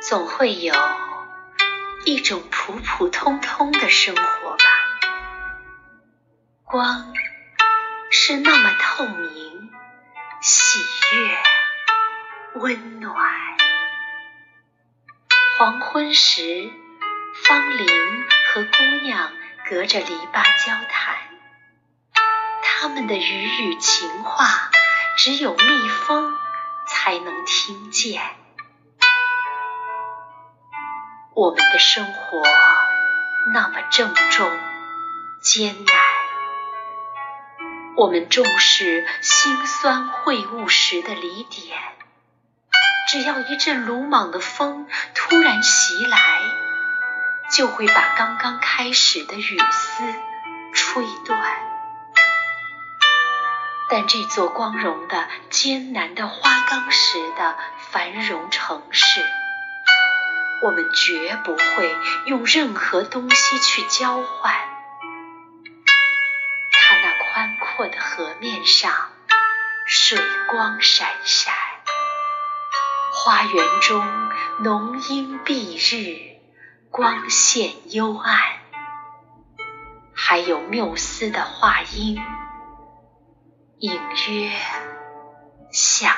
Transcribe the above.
总会有一种普普通通的生活吧。光是那么透明、喜悦、温暖。黄昏时，芳龄和姑娘隔着篱笆交谈，他们的语语情话，只有蜜蜂才能听见。我们的生活那么郑重、艰难，我们重视辛酸会晤时的离点。只要一阵鲁莽的风突然袭来，就会把刚刚开始的雨丝吹断。但这座光荣的、艰难的花岗石的繁荣城市，我们绝不会用任何东西去交换。它那宽阔的河面上，水光闪闪。花园中浓荫蔽日，光线幽暗，还有缪斯的画音，隐约响。